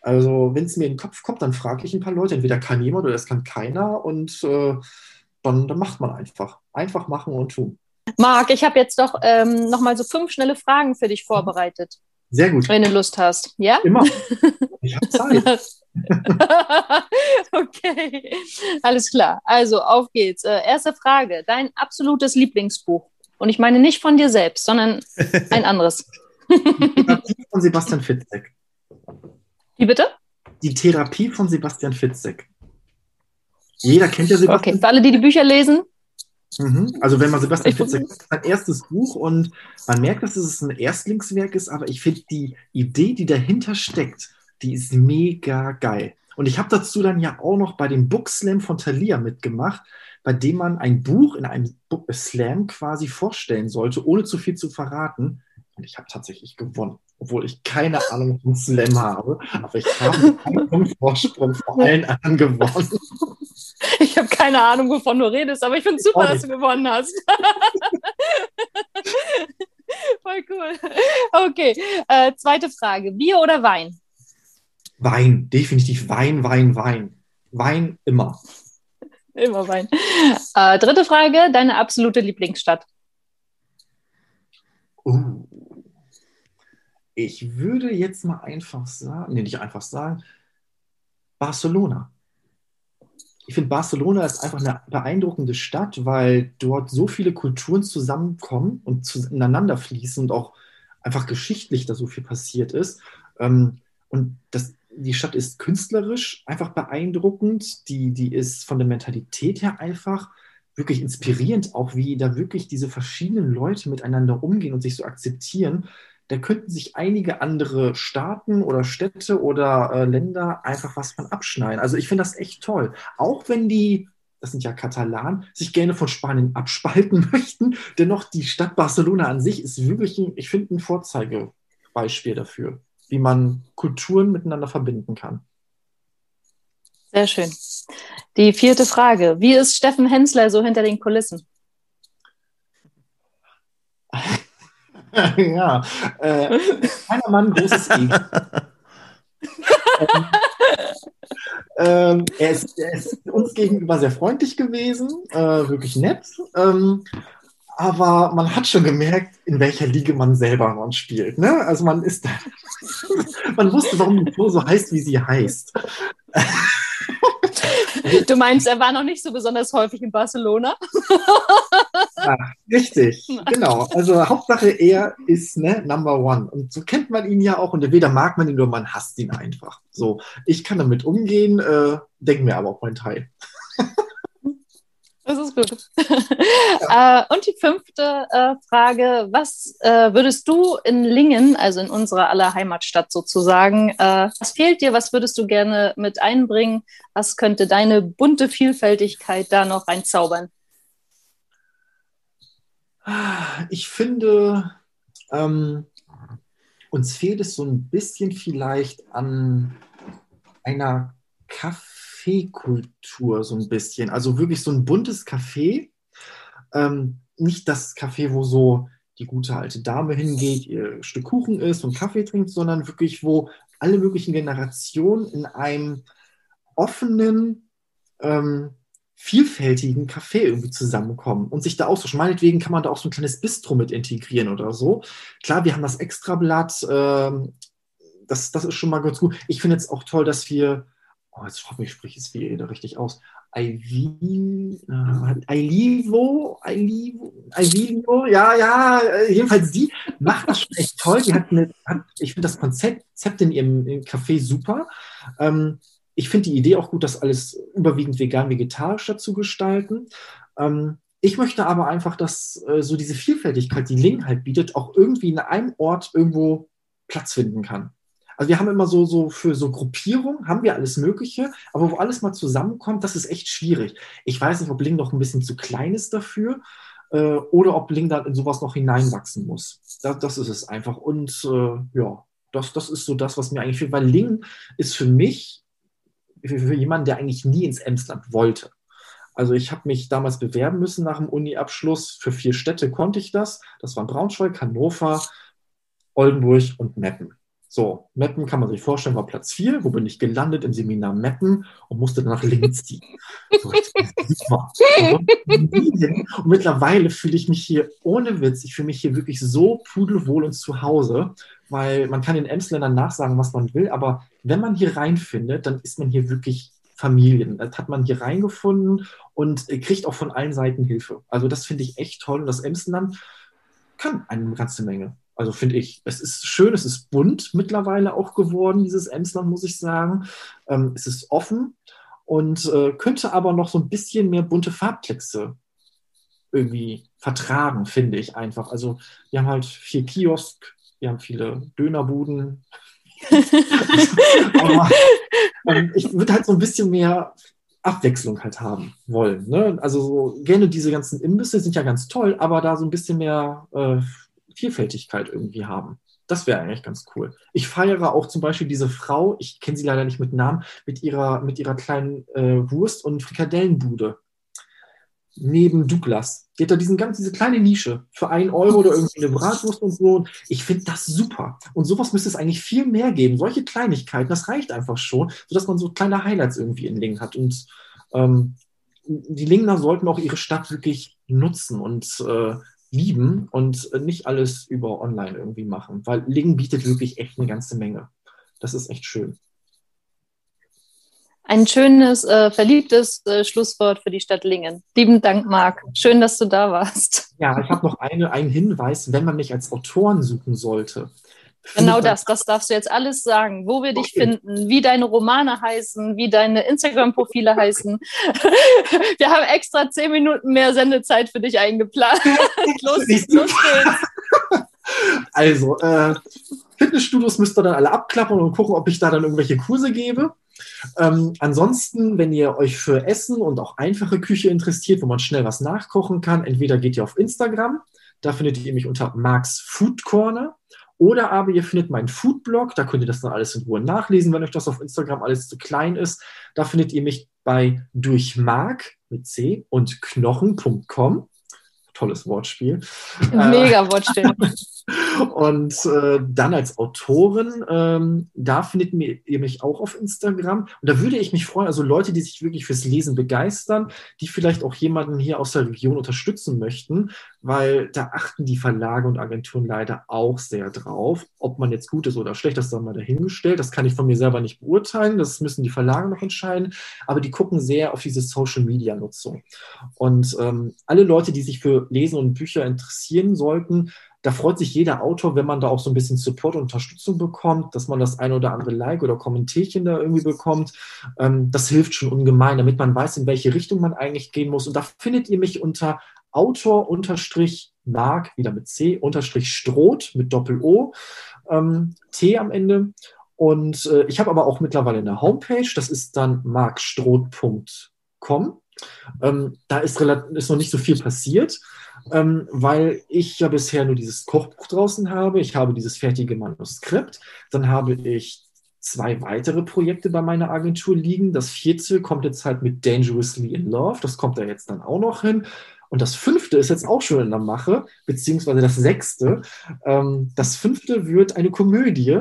Also, wenn es mir in den Kopf kommt, dann frage ich ein paar Leute. Entweder kann jemand oder es kann keiner. Und äh, dann, dann macht man einfach. Einfach machen und tun. Marc, ich habe jetzt doch ähm, nochmal so fünf schnelle Fragen für dich vorbereitet, Sehr gut. wenn du Lust hast. Ja? Immer. Ich habe Zeit. okay, alles klar. Also auf geht's. Äh, erste Frage: Dein absolutes Lieblingsbuch? Und ich meine nicht von dir selbst, sondern ein anderes. Die Therapie von Sebastian Fitzek. Wie bitte? Die Therapie von Sebastian Fitzek. Jeder kennt ja Okay, Sebastian. für alle, die die Bücher lesen. Mhm. Also wenn man Sebastian Fitzek, das ist sein erstes Buch und man merkt, dass es ein Erstlingswerk ist, aber ich finde die Idee, die dahinter steckt, die ist mega geil. Und ich habe dazu dann ja auch noch bei dem Book Slam von Thalia mitgemacht, bei dem man ein Buch in einem Book Slam quasi vorstellen sollte, ohne zu viel zu verraten. Und ich habe tatsächlich gewonnen, obwohl ich keine Ahnung von Slam habe, aber ich habe Punkt Vorsprung vor allen anderen gewonnen. Ich habe keine Ahnung, wovon du redest, aber ich finde es super, auch dass du gewonnen hast. Voll cool. Okay, äh, zweite Frage. Bier oder Wein? Wein, definitiv Wein, Wein, Wein. Wein immer. Immer Wein. Äh, dritte Frage, deine absolute Lieblingsstadt? Uh. Ich würde jetzt mal einfach sagen, nee, nicht einfach sagen, Barcelona. Ich finde, Barcelona ist einfach eine beeindruckende Stadt, weil dort so viele Kulturen zusammenkommen und zueinander fließen und auch einfach geschichtlich da so viel passiert ist. Ähm, und das, die Stadt ist künstlerisch einfach beeindruckend. Die, die ist von der Mentalität her einfach wirklich inspirierend, auch wie da wirklich diese verschiedenen Leute miteinander umgehen und sich so akzeptieren. Da könnten sich einige andere Staaten oder Städte oder äh, Länder einfach was von abschneiden. Also ich finde das echt toll. Auch wenn die, das sind ja Katalanen, sich gerne von Spanien abspalten möchten, dennoch die Stadt Barcelona an sich ist wirklich, ein, ich finde, ein Vorzeigebeispiel dafür wie man Kulturen miteinander verbinden kann. Sehr schön. Die vierte Frage. Wie ist Steffen Hensler so hinter den Kulissen? ja, äh, kleiner Mann, großes Ego. ähm, ähm, er, ist, er, ist, uns gegenüber sehr freundlich gewesen, äh, wirklich nett. Ähm, aber man hat schon gemerkt, in welcher Liga man selber noch spielt. Ne? Also man ist, man wusste, warum die Tour so heißt, wie sie heißt. Du meinst, er war noch nicht so besonders häufig in Barcelona? Ja, richtig, genau. Also Hauptsache, er ist ne, Number One. Und so kennt man ihn ja auch. Und entweder mag man ihn oder man hasst ihn einfach. So, ich kann damit umgehen, äh, denke mir aber auch mein Teil. Das ist gut. Ja. äh, und die fünfte äh, Frage: Was äh, würdest du in Lingen, also in unserer aller Heimatstadt sozusagen, äh, was fehlt dir? Was würdest du gerne mit einbringen? Was könnte deine bunte Vielfältigkeit da noch reinzaubern? Ich finde, ähm, uns fehlt es so ein bisschen vielleicht an einer Kaffee. Kaffeekultur so ein bisschen. Also wirklich so ein buntes Café. Ähm, nicht das Café, wo so die gute alte Dame hingeht, ihr Stück Kuchen isst und Kaffee trinkt, sondern wirklich, wo alle möglichen Generationen in einem offenen, ähm, vielfältigen Café irgendwie zusammenkommen und sich da austauschen. Meinetwegen kann man da auch so ein kleines Bistro mit integrieren oder so. Klar, wir haben das Extrablatt, ähm, das, das ist schon mal ganz gut. Ich finde es auch toll, dass wir oh, jetzt hoffe ich, spreche es wieder richtig aus. Ivy, äh, Ilivo, Ilivo, Ilivo, ja, ja, äh, jedenfalls die macht das schon echt toll. Die hat eine, hat, ich finde das Konzept in ihrem Café super. Ähm, ich finde die Idee auch gut, das alles überwiegend vegan, vegetarisch dazu gestalten. Ähm, ich möchte aber einfach, dass äh, so diese Vielfältigkeit, die Ling halt bietet, auch irgendwie in einem Ort irgendwo Platz finden kann. Also wir haben immer so, so für so Gruppierungen haben wir alles Mögliche, aber wo alles mal zusammenkommt, das ist echt schwierig. Ich weiß nicht, ob Ling noch ein bisschen zu klein ist dafür äh, oder ob Ling da in sowas noch hineinwachsen muss. Das, das ist es einfach. Und äh, ja, das, das ist so das, was mir eigentlich fehlt, weil Ling ist für mich, für, für jemanden, der eigentlich nie ins Emsland wollte. Also ich habe mich damals bewerben müssen nach dem Uni-Abschluss. Für vier Städte konnte ich das. Das waren Braunschweig, Hannover, Oldenburg und Meppen. So, Meppen kann man sich vorstellen, war Platz 4. Wo bin ich gelandet? Im Seminar Meppen und musste dann nach links ziehen. So, und mittlerweile fühle ich mich hier ohne Witz, ich fühle mich hier wirklich so pudelwohl und zu Hause, weil man kann den Emsländern nachsagen, was man will, aber wenn man hier reinfindet, dann ist man hier wirklich Familien. Das hat man hier reingefunden und kriegt auch von allen Seiten Hilfe. Also das finde ich echt toll und das Emsland kann eine ganze Menge. Also finde ich, es ist schön, es ist bunt mittlerweile auch geworden, dieses Emsland, muss ich sagen. Ähm, es ist offen und äh, könnte aber noch so ein bisschen mehr bunte Farbkleckse irgendwie vertragen, finde ich einfach. Also wir haben halt vier Kiosk, wir haben viele Dönerbuden. aber ähm, ich würde halt so ein bisschen mehr Abwechslung halt haben wollen. Ne? Also so, gerne diese ganzen Imbisse sind ja ganz toll, aber da so ein bisschen mehr äh, Vielfältigkeit irgendwie haben. Das wäre eigentlich ganz cool. Ich feiere auch zum Beispiel diese Frau, ich kenne sie leider nicht mit Namen, mit ihrer, mit ihrer kleinen äh, Wurst- und Frikadellenbude. neben Douglas. Die hat da diesen ganz, diese kleine Nische für einen Euro oder irgendwie eine Bratwurst und so. Ich finde das super. Und sowas müsste es eigentlich viel mehr geben. Solche Kleinigkeiten, das reicht einfach schon, sodass man so kleine Highlights irgendwie in Lingen hat. Und ähm, die Lingner sollten auch ihre Stadt wirklich nutzen und äh, lieben und nicht alles über online irgendwie machen, weil Lingen bietet wirklich echt eine ganze Menge. Das ist echt schön. Ein schönes, äh, verliebtes äh, Schlusswort für die Stadt Lingen. Lieben Dank, Marc. Schön, dass du da warst. Ja, ich habe noch eine, einen Hinweis, wenn man mich als Autoren suchen sollte. Genau das, das darfst du jetzt alles sagen, wo wir dich okay. finden, wie deine Romane heißen, wie deine Instagram-Profile heißen. Wir haben extra zehn Minuten mehr Sendezeit für dich eingeplant. los, los geht's. Also, äh, Fitnessstudios müsst ihr dann alle abklappen und gucken, ob ich da dann irgendwelche Kurse gebe. Ähm, ansonsten, wenn ihr euch für Essen und auch einfache Küche interessiert, wo man schnell was nachkochen kann, entweder geht ihr auf Instagram, da findet ihr mich unter Marks Food Corner. Oder aber ihr findet meinen Foodblog, da könnt ihr das dann alles in Ruhe nachlesen, wenn euch das auf Instagram alles zu klein ist. Da findet ihr mich bei durchmark mit C und knochen.com tolles Wortspiel. Mega Wortspiel. Und äh, dann als Autorin, ähm, da findet ihr mich auch auf Instagram. Und da würde ich mich freuen, also Leute, die sich wirklich fürs Lesen begeistern, die vielleicht auch jemanden hier aus der Region unterstützen möchten, weil da achten die Verlage und Agenturen leider auch sehr drauf. Ob man jetzt gut ist oder schlecht, das sei mal dahingestellt. Das kann ich von mir selber nicht beurteilen. Das müssen die Verlage noch entscheiden. Aber die gucken sehr auf diese Social-Media-Nutzung. Und ähm, alle Leute, die sich für Lesen und Bücher interessieren sollten, da freut sich jeder Autor, wenn man da auch so ein bisschen Support und Unterstützung bekommt, dass man das ein oder andere Like oder Kommentierchen da irgendwie bekommt. Ähm, das hilft schon ungemein, damit man weiß, in welche Richtung man eigentlich gehen muss. Und da findet ihr mich unter Autor unterstrich Mark, wieder mit C, unterstrich Stroth mit Doppel-O, ähm, T am Ende. Und äh, ich habe aber auch mittlerweile eine Homepage, das ist dann markstroth.com. Ähm, da ist, ist noch nicht so viel passiert ähm, weil ich ja bisher nur dieses Kochbuch draußen habe. Ich habe dieses fertige Manuskript. Dann habe ich zwei weitere Projekte bei meiner Agentur liegen. Das vierte kommt jetzt halt mit Dangerously in Love. Das kommt da jetzt dann auch noch hin. Und das fünfte ist jetzt auch schon in der Mache, beziehungsweise das sechste. Ähm, das fünfte wird eine Komödie.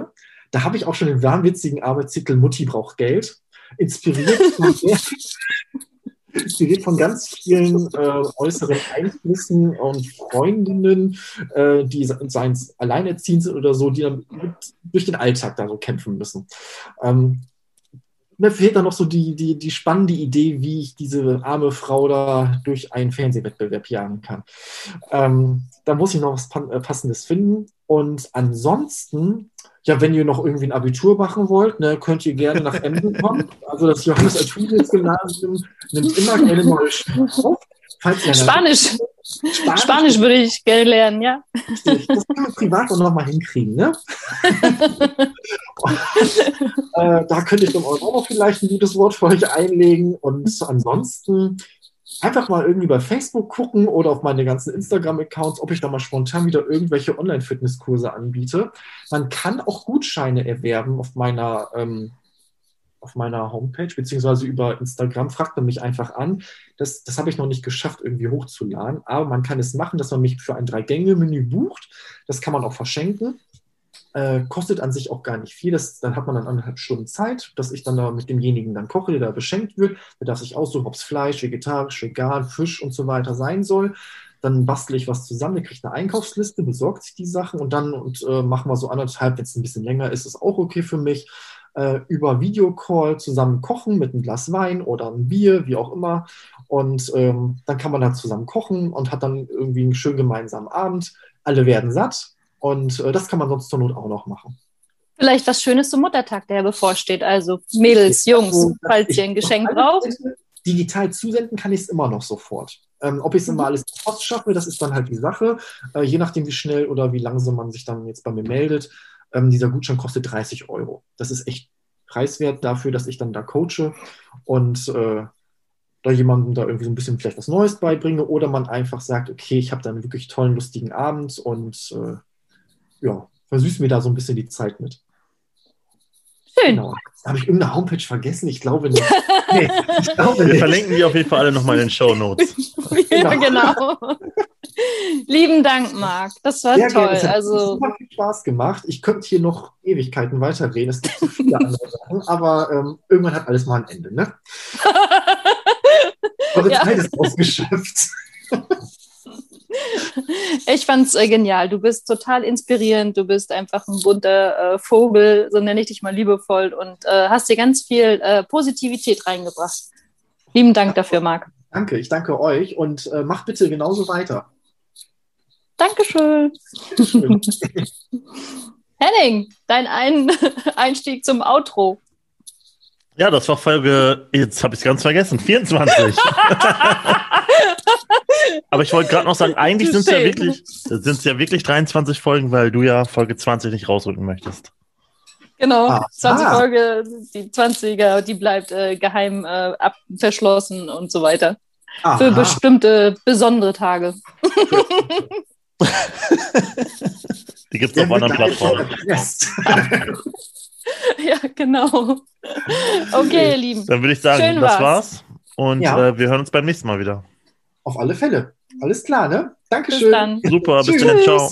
Da habe ich auch schon den wahnwitzigen Arbeitstitel Mutti braucht Geld. Inspiriert von wird von ganz vielen äh, äußeren Einflüssen und Freundinnen, äh, die seien alleinerziehend sind oder so, die dann durch den Alltag da so kämpfen müssen. Ähm, mir fehlt da noch so die, die, die spannende Idee, wie ich diese arme Frau da durch einen Fernsehwettbewerb jagen kann. Ähm, da muss ich noch was äh, Passendes finden. Und ansonsten ja, wenn ihr noch irgendwie ein Abitur machen wollt, ne, könnt ihr gerne nach Emden kommen. Also das Johannes Althusius Gymnasium nimmt immer gerne neue Schulen auf. Spanisch. Spanisch. Spanisch. würde ich gerne lernen, ja. Das kann man privat auch nochmal hinkriegen, ne? äh, da könnte ich dann auch noch vielleicht ein gutes Wort für euch einlegen. Und ansonsten einfach mal irgendwie bei Facebook gucken oder auf meine ganzen Instagram-Accounts, ob ich da mal spontan wieder irgendwelche Online-Fitnesskurse anbiete. Man kann auch Gutscheine erwerben auf meiner, ähm, auf meiner Homepage, beziehungsweise über Instagram. Fragt man mich einfach an. Das, das habe ich noch nicht geschafft, irgendwie hochzuladen. Aber man kann es machen, dass man mich für ein Drei-Gänge-Menü bucht. Das kann man auch verschenken. Äh, kostet an sich auch gar nicht viel. Das, dann hat man dann anderthalb Stunden Zeit, dass ich dann da mit demjenigen dann koche, der da beschenkt wird. Der darf sich aussuchen, ob es Fleisch, vegetarisch, vegan, Fisch und so weiter sein soll. Dann bastle ich was zusammen, der kriegt eine Einkaufsliste, besorgt sich die Sachen und dann und, äh, machen wir so anderthalb, wenn es ein bisschen länger ist, ist auch okay für mich. Äh, über Videocall zusammen kochen mit einem Glas Wein oder einem Bier, wie auch immer. Und ähm, dann kann man da zusammen kochen und hat dann irgendwie einen schönen gemeinsamen Abend. Alle werden satt, und äh, das kann man sonst zur Not auch noch machen. Vielleicht was Schönes zum Muttertag, der bevorsteht. Also Mädels, Jungs, falls ihr ein Geschenk braucht. Digital zusenden kann ich es immer noch sofort. Ähm, ob ich es mhm. immer alles Post schaffe, das ist dann halt die Sache. Äh, je nachdem, wie schnell oder wie langsam man sich dann jetzt bei mir meldet. Ähm, dieser Gutschein kostet 30 Euro. Das ist echt preiswert dafür, dass ich dann da coache und äh, da jemandem da irgendwie so ein bisschen vielleicht was Neues beibringe oder man einfach sagt, okay, ich habe da einen wirklich tollen, lustigen Abend und äh, ja, versüß mir da so ein bisschen die Zeit mit. Schön. Genau. Habe ich irgendeine Homepage vergessen? Ich glaube nicht. Nee, ich glaube Wir nicht. verlinken die auf jeden Fall alle nochmal in den Show Notes. ja, genau. Lieben Dank, Marc. Das war Sehr toll. gerne. Es hat Also, super viel Spaß gemacht. Ich könnte hier noch Ewigkeiten weiterreden. Es gibt so viele andere Sachen, aber ähm, irgendwann hat alles mal ein Ende, ne? Eure Ja. Zeit ist ausgeschöpft. ich fand's äh, genial. Du bist total inspirierend. Du bist einfach ein bunter äh, Vogel, so nenne ich dich mal liebevoll und äh, hast dir ganz viel äh, Positivität reingebracht. Lieben Dank dafür, Marc. Danke, ich danke euch und äh, macht bitte genauso weiter. Dankeschön. Schön. Henning, dein Ein Einstieg zum Outro. Ja, das war Folge, jetzt habe ich es ganz vergessen, 24. Aber ich wollte gerade noch sagen, eigentlich sind es ja Schön. wirklich, sind es ja wirklich 23 Folgen, weil du ja Folge 20 nicht rausrücken möchtest. Genau, Ah. 20 Ah. Folge, die 20er, die bleibt äh, geheim äh, ab, verschlossen und so weiter. Für Aha. bestimmte besondere Tage. Die gibt es auf anderen Plattformen. ja, genau. Okay, ihr Lieben. Dann würde ich sagen, Schön das war's. war's. Und Ja. äh, wir hören uns beim nächsten Mal wieder. Auf alle Fälle. Alles klar, ne? Bis Dankeschön. dann. Super, bis dann. Ciao.